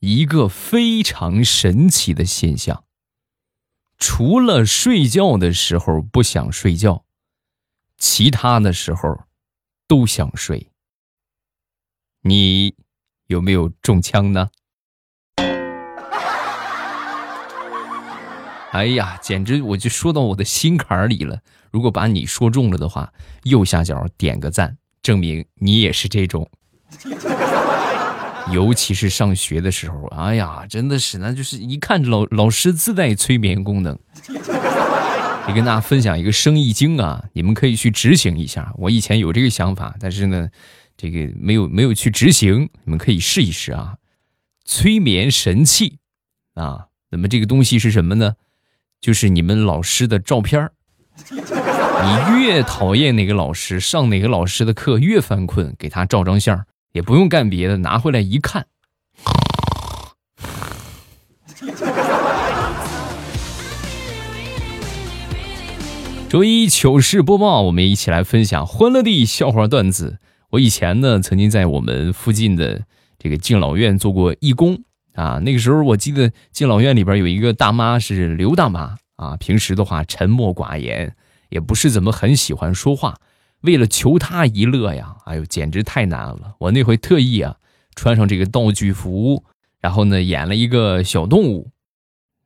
一个非常神奇的现象：除了睡觉的时候不想睡觉，其他的时候都想睡。你有没有中枪呢？哎呀，简直我就说到我的心坎儿里了。如果把你说中了的话，右下角点个赞，证明你也是这种。尤其是上学的时候，哎呀，真的是，那就是一看老老师自带催眠功能。也跟大家分享一个生意经啊，你们可以去执行一下。我以前有这个想法，但是呢，这个没有没有去执行。你们可以试一试啊。催眠神器啊，那么这个东西是什么呢？就是你们老师的照片你越讨厌哪个老师，上哪个老师的课越犯困，给他照张相。也不用干别的，拿回来一看。周一糗事播报，我们一起来分享欢乐的笑话段子。我以前呢，曾经在我们附近的这个敬老院做过义工啊。那个时候，我记得敬老院里边有一个大妈是刘大妈啊，平时的话沉默寡言，也不是怎么很喜欢说话。为了求他一乐呀，哎呦，简直太难了！我那回特意啊，穿上这个道具服，然后呢，演了一个小动物，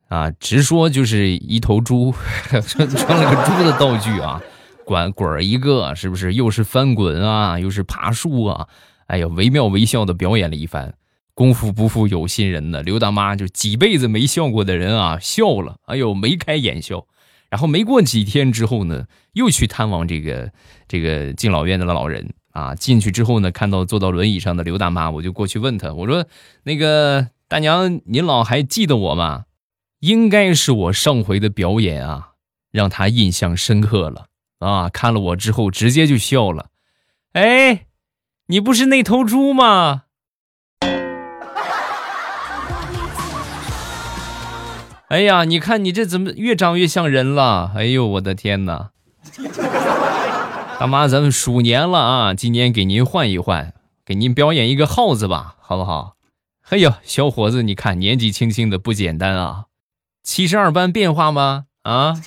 啊，直说就是一头猪，穿 穿了个猪的道具啊，滚滚儿一个，是不是？又是翻滚啊，又是爬树啊，哎呦，惟妙惟肖的表演了一番。功夫不负有心人呢，刘大妈就几辈子没笑过的人啊，笑了，哎呦，眉开眼笑。然后没过几天之后呢，又去探望这个这个敬老院的老人啊。进去之后呢，看到坐到轮椅上的刘大妈，我就过去问她，我说：“那个大娘，您老还记得我吗？应该是我上回的表演啊，让她印象深刻了啊。看了我之后，直接就笑了。哎，你不是那头猪吗？”哎呀，你看你这怎么越长越像人了？哎呦，我的天哪！大妈，咱们鼠年了啊，今年给您换一换，给您表演一个耗子吧，好不好？哎呦，小伙子，你看年纪轻轻的不简单啊，七十二般变化吗？啊？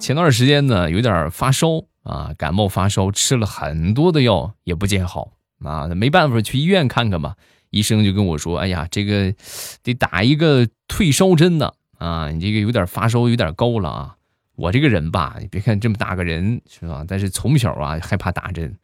前段时间呢，有点发烧。啊，感冒发烧吃了很多的药也不见好啊，没办法去医院看看吧。医生就跟我说：“哎呀，这个得打一个退烧针呢。啊，你这个有点发烧有点高了啊。我这个人吧，你别看这么大个人是吧，但是从小啊害怕打针，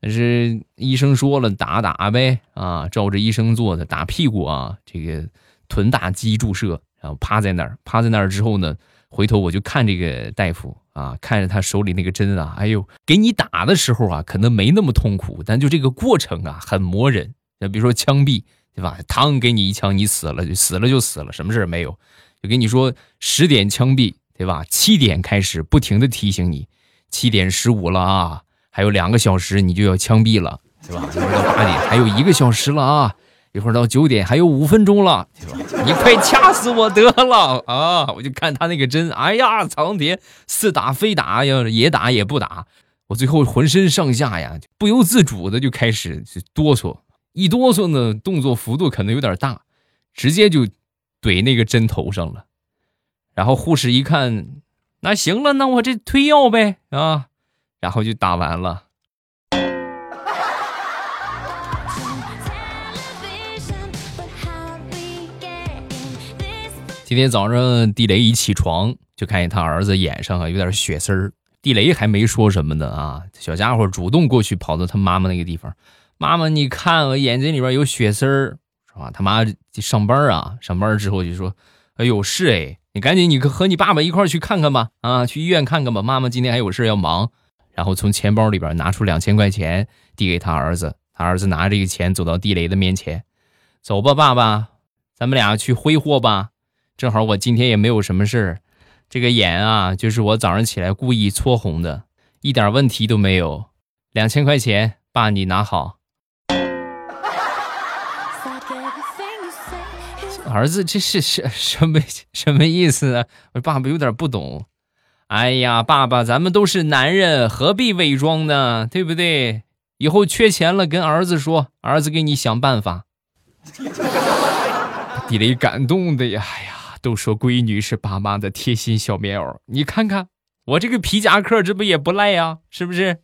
但是医生说了打打呗啊，照着医生做的，打屁股啊，这个臀大肌注射，然后趴在那儿，趴在那儿之后呢，回头我就看这个大夫。”啊，看着他手里那个针啊，哎呦，给你打的时候啊，可能没那么痛苦，但就这个过程啊，很磨人。那比如说枪毙，对吧？嘡，给你一枪，你死了就死了就死了，什么事没有。就跟你说十点枪毙，对吧？七点开始不停的提醒你，七点十五了啊，还有两个小时你就要枪毙了，对吧？八点还有一个小时了啊。一会儿到九点，还有五分钟了，你快掐死我得了啊！我就看他那个针，哎呀，苍天，似打非打呀，也打也不打，我最后浑身上下呀，不由自主的就开始哆嗦，一哆嗦呢，动作幅度可能有点大，直接就怼那个针头上了。然后护士一看，那行了，那我这推药呗啊，然后就打完了。今天早上，地雷一起床就看见他儿子眼上啊有点血丝儿。地雷还没说什么呢啊，小家伙主动过去跑到他妈妈那个地方，妈妈你看我眼睛里边有血丝儿，是吧？他妈上班啊，上班之后就说：“哎呦是哎，你赶紧你和你爸爸一块去看看吧，啊，去医院看看吧。妈妈今天还有事要忙。”然后从钱包里边拿出两千块钱递给他儿子，他儿子拿着这个钱走到地雷的面前，走吧，爸爸，咱们俩去挥霍吧。正好我今天也没有什么事儿，这个眼啊，就是我早上起来故意搓红的，一点问题都没有。两千块钱，爸你拿好。儿子，这是什什么什么意思啊？我爸爸有点不懂。哎呀，爸爸，咱们都是男人，何必伪装呢？对不对？以后缺钱了，跟儿子说，儿子给你想办法。地雷感动的呀！哎呀，都说闺女是爸妈的贴心小棉袄，你看看我这个皮夹克，这不也不赖呀？是不是？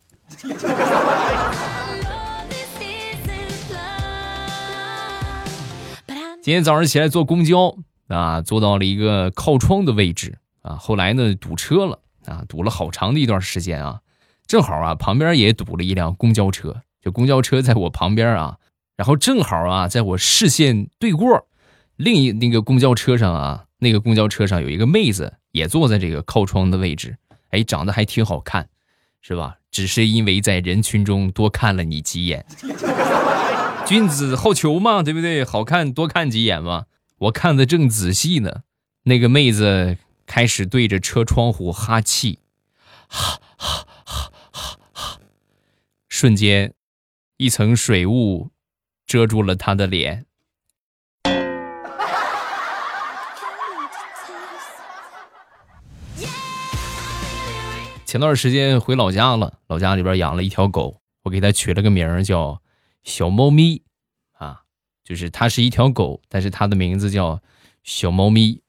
今天早上起来坐公交啊，坐到了一个靠窗的位置啊，后来呢堵车了啊，堵了好长的一段时间啊，正好啊旁边也堵了一辆公交车，就公交车在我旁边啊，然后正好啊在我视线对过，另一那个公交车上啊，那个公交车上有一个妹子也坐在这个靠窗的位置，哎，长得还挺好看，是吧？只是因为在人群中多看了你几眼。君子好逑嘛，对不对？好看多看几眼嘛。我看的正仔细呢，那个妹子开始对着车窗户哈气，哈哈哈哈哈。瞬间，一层水雾遮住了她的脸。前段时间回老家了，老家里边养了一条狗，我给它取了个名儿叫。小猫咪，啊，就是它是一条狗，但是它的名字叫小猫咪，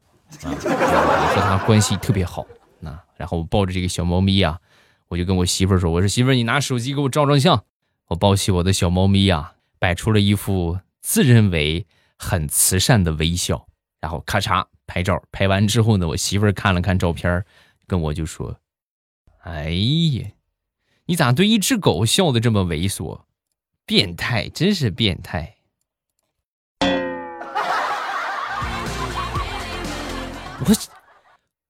啊，我和它关系特别好，啊，然后我抱着这个小猫咪啊，我就跟我媳妇儿说：“我说媳妇儿，你拿手机给我照张相。”我抱起我的小猫咪啊，摆出了一副自认为很慈善的微笑，然后咔嚓拍照。拍完之后呢，我媳妇儿看了看照片，跟我就说：“哎呀，你咋对一只狗笑的这么猥琐？”变态，真是变态！我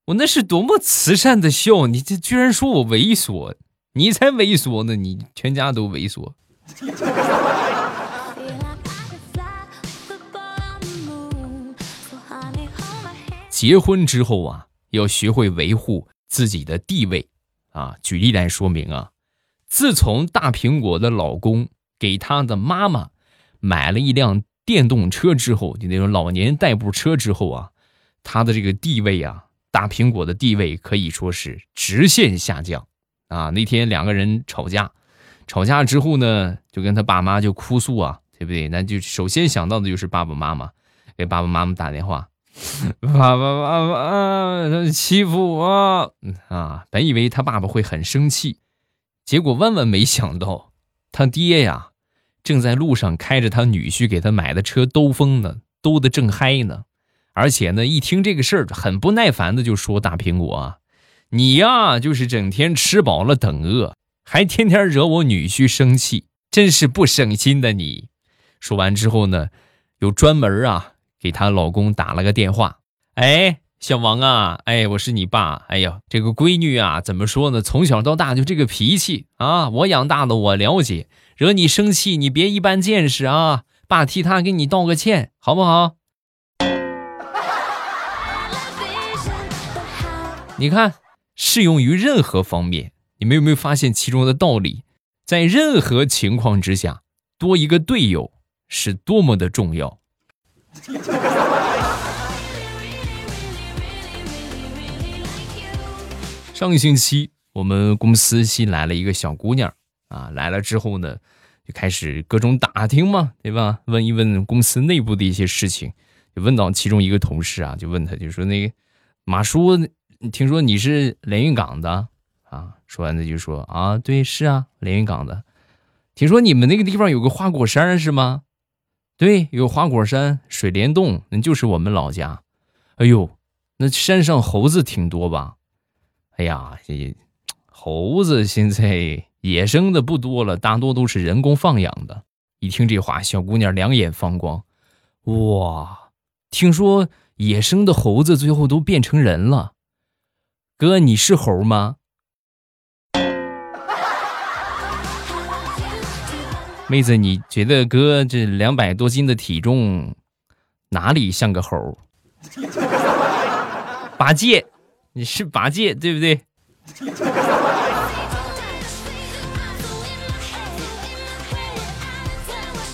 我那是多么慈善的笑，你这居然说我猥琐，你才猥琐呢！你全家都猥琐。结婚之后啊，要学会维护自己的地位啊。举例来说明啊，自从大苹果的老公。给他的妈妈买了一辆电动车之后，就那种老年代步车之后啊，他的这个地位啊，大苹果的地位可以说是直线下降啊。那天两个人吵架，吵架之后呢，就跟他爸妈就哭诉啊，对不对？那就首先想到的就是爸爸妈妈，给爸爸妈妈打电话，爸爸爸爸，他欺负我啊！本以为他爸爸会很生气，结果万万没想到，他爹呀。正在路上开着他女婿给他买的车兜风呢，兜得正嗨呢，而且呢，一听这个事儿，很不耐烦的就说：“大苹果啊，你呀，就是整天吃饱了等饿，还天天惹我女婿生气，真是不省心的你。”说完之后呢，有专门啊给她老公打了个电话：“哎，小王啊，哎，我是你爸，哎呀，这个闺女啊，怎么说呢？从小到大就这个脾气啊，我养大的，我了解。”惹你生气，你别一般见识啊！爸替他给你道个歉，好不好？你看，适用于任何方面。你们有没有发现其中的道理？在任何情况之下，多一个队友是多么的重要。上个星期，我们公司新来了一个小姑娘。啊，来了之后呢，就开始各种打听嘛，对吧？问一问公司内部的一些事情，就问到其中一个同事啊，就问他，就说那个马叔，听说你是连云港的啊？说完他就说啊，对，是啊，连云港的。听说你们那个地方有个花果山是吗？对，有花果山、水帘洞，那就是我们老家。哎呦，那山上猴子挺多吧？哎呀，这猴子现在。野生的不多了，大多都是人工放养的。一听这话，小姑娘两眼放光。哇，听说野生的猴子最后都变成人了。哥，你是猴吗？妹子，你觉得哥这两百多斤的体重，哪里像个猴？八戒，你是八戒对不对？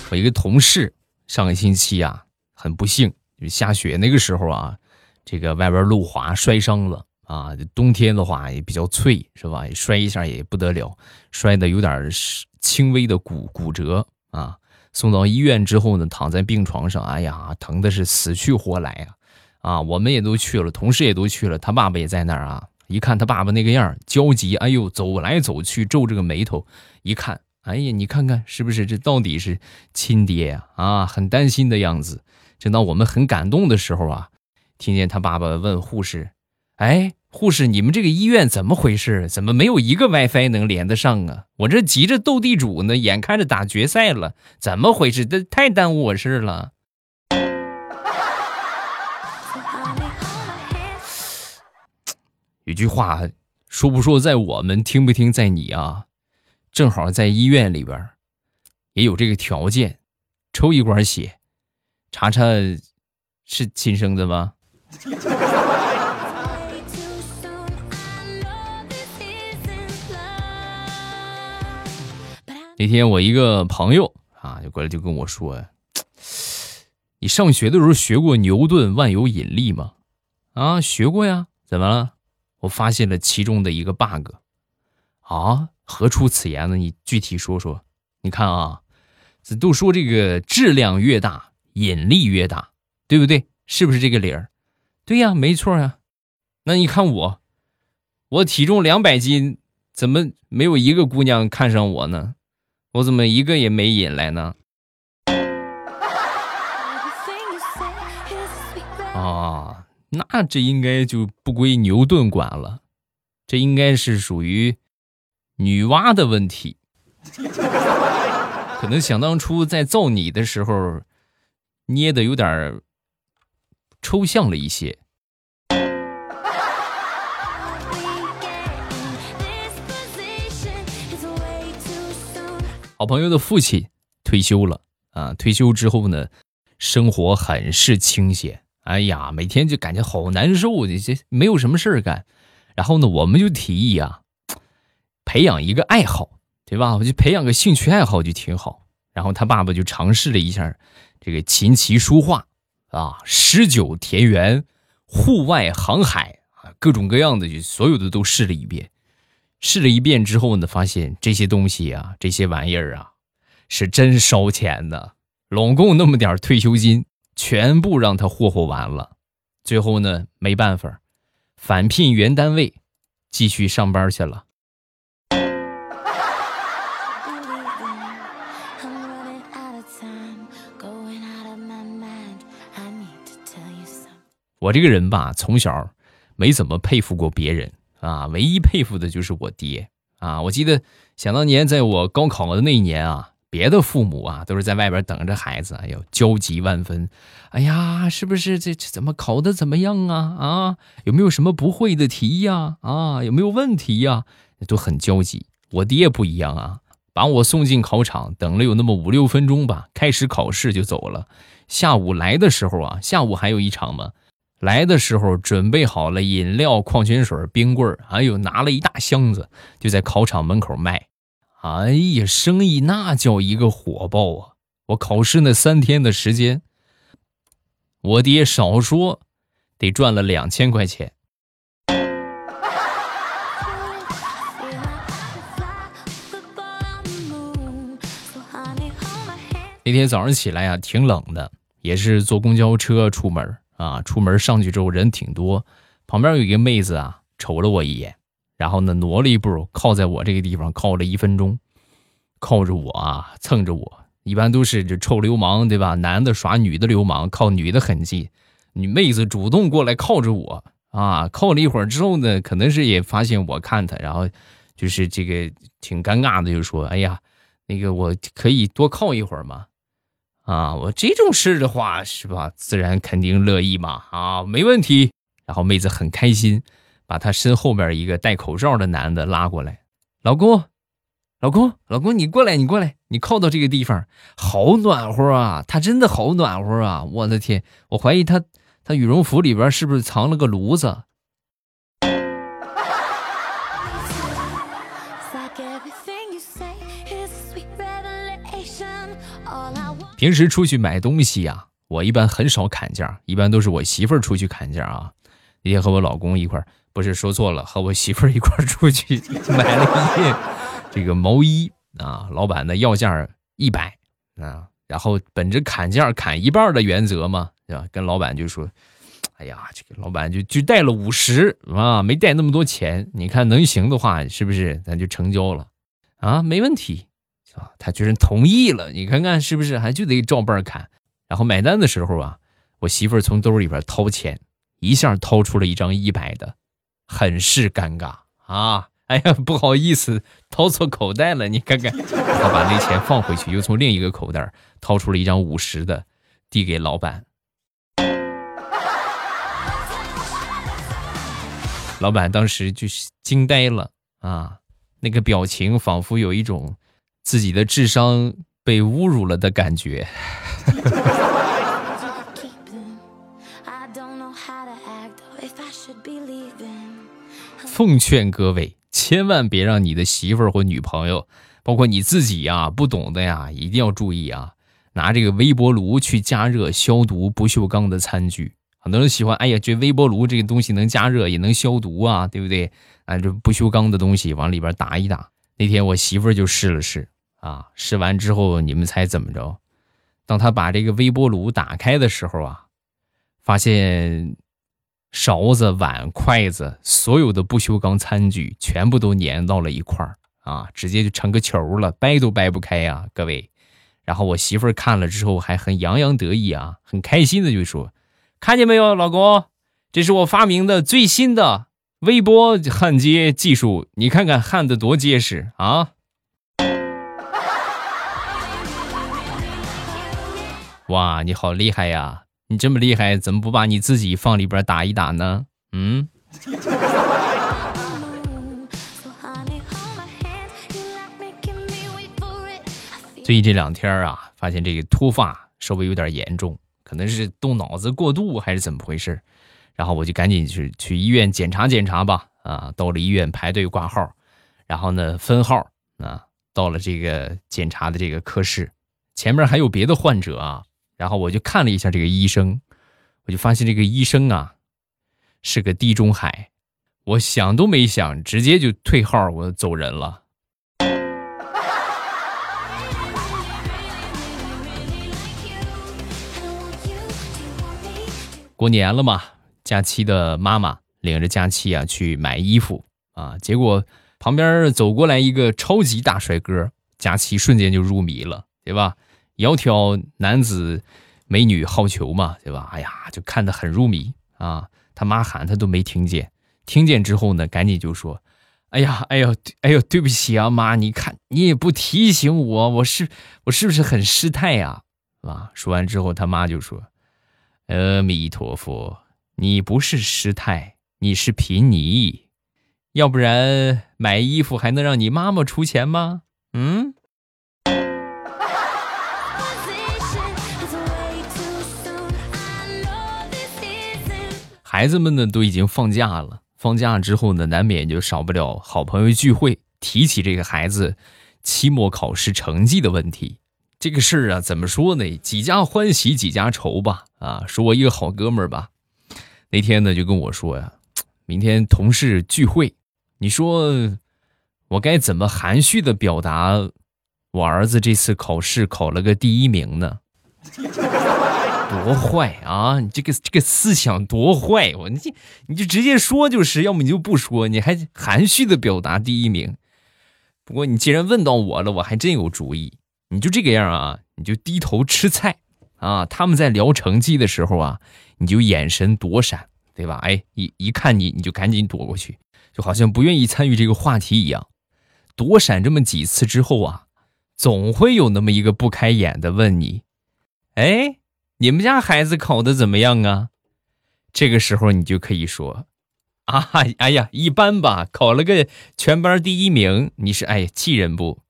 我一个同事上个星期啊，很不幸，就下雪那个时候啊，这个外边路滑摔伤了啊，冬天的话也比较脆，是吧？摔一下也不得了，摔的有点轻微的骨骨折啊。送到医院之后呢，躺在病床上，哎呀，疼的是死去活来啊！啊，我们也都去了，同事也都去了，他爸爸也在那儿啊。一看他爸爸那个样焦急，哎呦，走来走去，皱着个眉头。一看，哎呀，你看看是不是这到底是亲爹呀？啊，很担心的样子。正当我们很感动的时候啊，听见他爸爸问护士：“哎。”护士，你们这个医院怎么回事？怎么没有一个 WiFi 能连得上啊？我这急着斗地主呢，眼看着打决赛了，怎么回事？这太耽误我事了。有句话说不说在我们，听不听在你啊？正好在医院里边也有这个条件，抽一管血，查查是亲生的吗？那天我一个朋友啊，就过来就跟我说：“你上学的时候学过牛顿万有引力吗？”啊，学过呀。怎么了？我发现了其中的一个 bug。啊，何出此言呢？你具体说说。你看啊，这都说这个质量越大，引力越大，对不对？是不是这个理儿？对呀，没错呀。那你看我，我体重两百斤，怎么没有一个姑娘看上我呢？我怎么一个也没引来呢？啊，那这应该就不归牛顿管了，这应该是属于女娲的问题。可能想当初在造你的时候，捏的有点抽象了一些。好朋友的父亲退休了啊，退休之后呢，生活很是清闲。哎呀，每天就感觉好难受，这这没有什么事儿干。然后呢，我们就提议啊，培养一个爱好，对吧？我就培养个兴趣爱好就挺好。然后他爸爸就尝试了一下这个琴棋书画啊，诗酒田园、户外航海啊，各种各样的就所有的都试了一遍。试了一遍之后呢，发现这些东西啊，这些玩意儿啊，是真烧钱的。拢共那么点退休金，全部让他霍霍完了。最后呢，没办法，返聘原单位，继续上班去了。我这个人吧，从小没怎么佩服过别人。啊，唯一佩服的就是我爹啊！我记得想当年，在我高考的那一年啊，别的父母啊都是在外边等着孩子，哎呦焦急万分。哎呀，是不是这这怎么考的怎么样啊？啊，有没有什么不会的题呀？啊，有没有问题呀？都很焦急。我爹不一样啊，把我送进考场，等了有那么五六分钟吧，开始考试就走了。下午来的时候啊，下午还有一场嘛。来的时候准备好了饮料、矿泉水、冰棍儿，还有拿了一大箱子，就在考场门口卖。哎呀，生意那叫一个火爆啊！我考试那三天的时间，我爹少说得赚了两千块钱。那天早上起来呀，挺冷的，也是坐公交车出门。啊，出门上去之后人挺多，旁边有一个妹子啊，瞅了我一眼，然后呢挪了一步，靠在我这个地方靠了一分钟，靠着我啊，蹭着我，一般都是这臭流氓对吧？男的耍女的流氓，靠女的痕迹，女妹子主动过来靠着我啊，靠了一会儿之后呢，可能是也发现我看她，然后就是这个挺尴尬的，就说：“哎呀，那个我可以多靠一会儿吗？”啊，我这种事的话是吧，自然肯定乐意嘛。啊，没问题。然后妹子很开心，把她身后边一个戴口罩的男的拉过来，老公，老公，老公，你过来，你过来，你靠到这个地方，好暖和啊！他真的好暖和啊！我的天，我怀疑他他羽绒服里边是不是藏了个炉子？平时出去买东西呀，我一般很少砍价，一般都是我媳妇儿出去砍价啊。那天和我老公一块儿不是说错了，和我媳妇儿一块儿出去买了一件这个毛衣啊。老板呢要价一百啊，然后本着砍价砍一半的原则嘛，对吧？跟老板就说：“哎呀，这个老板就就带了五十啊，没带那么多钱。你看能行的话，是不是咱就成交了啊？没问题啊。”他居然同意了，你看看是不是？还就得照半砍。然后买单的时候啊，我媳妇儿从兜里边掏钱，一下掏出了一张一百的。很是尴尬啊！哎呀，不好意思，掏错口袋了。你看看，他把那钱放回去，又从另一个口袋掏出了一张五十的，递给老板。老板当时就是惊呆了啊，那个表情仿佛有一种自己的智商被侮辱了的感觉。奉劝各位，千万别让你的媳妇儿或女朋友，包括你自己呀，不懂的呀，一定要注意啊！拿这个微波炉去加热消毒不锈钢的餐具，很多人喜欢，哎呀，这微波炉这个东西能加热也能消毒啊，对不对？啊，这不锈钢的东西往里边打一打。那天我媳妇儿就试了试啊，试完之后，你们猜怎么着？当她把这个微波炉打开的时候啊，发现。勺子、碗、筷子，所有的不锈钢餐具全部都粘到了一块儿啊，直接就成个球了，掰都掰不开呀，各位。然后我媳妇儿看了之后还很洋洋得意啊，很开心的就说：“看见没有，老公，这是我发明的最新的微波焊接技术，你看看焊的多结实啊！”哇，你好厉害呀！你这么厉害，怎么不把你自己放里边打一打呢？嗯。最近这两天啊，发现这个脱发稍微有点严重，可能是动脑子过度还是怎么回事？然后我就赶紧去去医院检查检查吧。啊，到了医院排队挂号，然后呢分号啊，到了这个检查的这个科室，前面还有别的患者啊。然后我就看了一下这个医生，我就发现这个医生啊是个地中海，我想都没想，直接就退号，我走人了。过年了嘛，佳期的妈妈领着佳期啊去买衣服啊，结果旁边走过来一个超级大帅哥，佳期瞬间就入迷了，对吧？窈窕男子，美女好逑嘛，对吧？哎呀，就看得很入迷啊！他妈喊他都没听见，听见之后呢，赶紧就说：“哎呀，哎呦，哎呦，对不起啊，妈！你看你也不提醒我，我是我是不是很失态呀？啊？”说完之后，他妈就说：“阿弥陀佛，你不是失态，你是贫尼，要不然买衣服还能让你妈妈出钱吗？嗯？”孩子们呢都已经放假了，放假之后呢，难免就少不了好朋友聚会，提起这个孩子期末考试成绩的问题。这个事儿啊，怎么说呢？几家欢喜几家愁吧。啊，说我一个好哥们儿吧，那天呢就跟我说呀，明天同事聚会，你说我该怎么含蓄的表达我儿子这次考试考了个第一名呢？多坏啊！你这个这个思想多坏！我你你就直接说就是，要么你就不说，你还含蓄的表达第一名。不过你既然问到我了，我还真有主意。你就这个样啊，你就低头吃菜啊。他们在聊成绩的时候啊，你就眼神躲闪，对吧？哎，一一看你，你就赶紧躲过去，就好像不愿意参与这个话题一样。躲闪这么几次之后啊，总会有那么一个不开眼的问你，哎。你们家孩子考的怎么样啊？这个时候你就可以说，啊，哎呀，一般吧，考了个全班第一名。你是哎，气人不？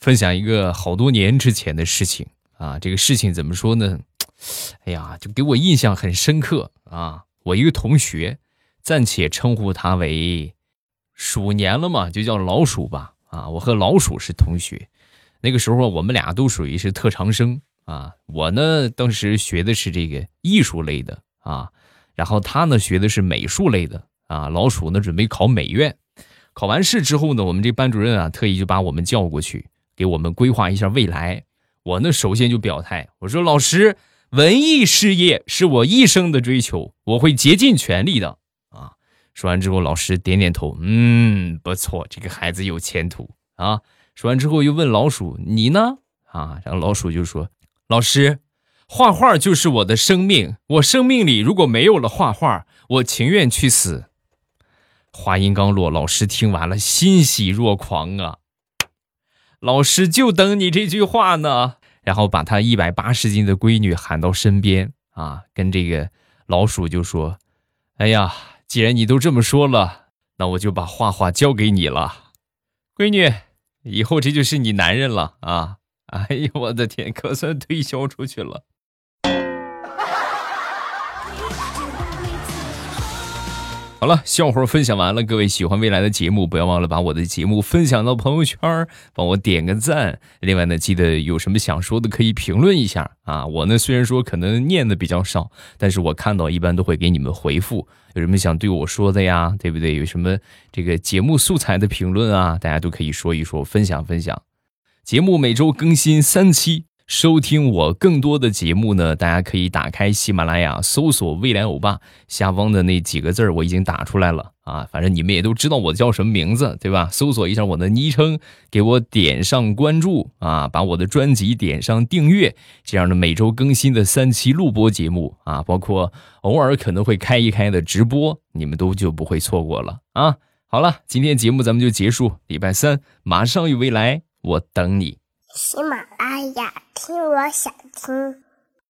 分享一个好多年之前的事情啊，这个事情怎么说呢？哎呀，就给我印象很深刻啊。我一个同学，暂且称呼他为。鼠年了嘛，就叫老鼠吧。啊，我和老鼠是同学，那个时候我们俩都属于是特长生啊。我呢当时学的是这个艺术类的啊，然后他呢学的是美术类的啊。老鼠呢准备考美院，考完试之后呢，我们这班主任啊特意就把我们叫过去，给我们规划一下未来。我呢首先就表态，我说老师，文艺事业是我一生的追求，我会竭尽全力的啊。说完之后，老师点点头，嗯，不错，这个孩子有前途啊。说完之后，又问老鼠：“你呢？”啊，然后老鼠就说：“老师，画画就是我的生命，我生命里如果没有了画画，我情愿去死。”话音刚落，老师听完了，欣喜若狂啊！老师就等你这句话呢。然后把他一百八十斤的闺女喊到身边啊，跟这个老鼠就说：“哎呀。”既然你都这么说了，那我就把画画交给你了，闺女，以后这就是你男人了啊！哎呦，我的天，可算推销出去了。好了，笑话分享完了。各位喜欢未来的节目，不要忘了把我的节目分享到朋友圈，帮我点个赞。另外呢，记得有什么想说的可以评论一下啊。我呢虽然说可能念的比较少，但是我看到一般都会给你们回复。有什么想对我说的呀？对不对？有什么这个节目素材的评论啊？大家都可以说一说，分享分享。节目每周更新三期。收听我更多的节目呢，大家可以打开喜马拉雅，搜索“未来欧巴”，下方的那几个字儿我已经打出来了啊。反正你们也都知道我叫什么名字，对吧？搜索一下我的昵称，给我点上关注啊，把我的专辑点上订阅，这样的每周更新的三期录播节目啊，包括偶尔可能会开一开的直播，你们都就不会错过了啊。好了，今天节目咱们就结束，礼拜三马上与未来，我等你。喜马拉雅，听我想听。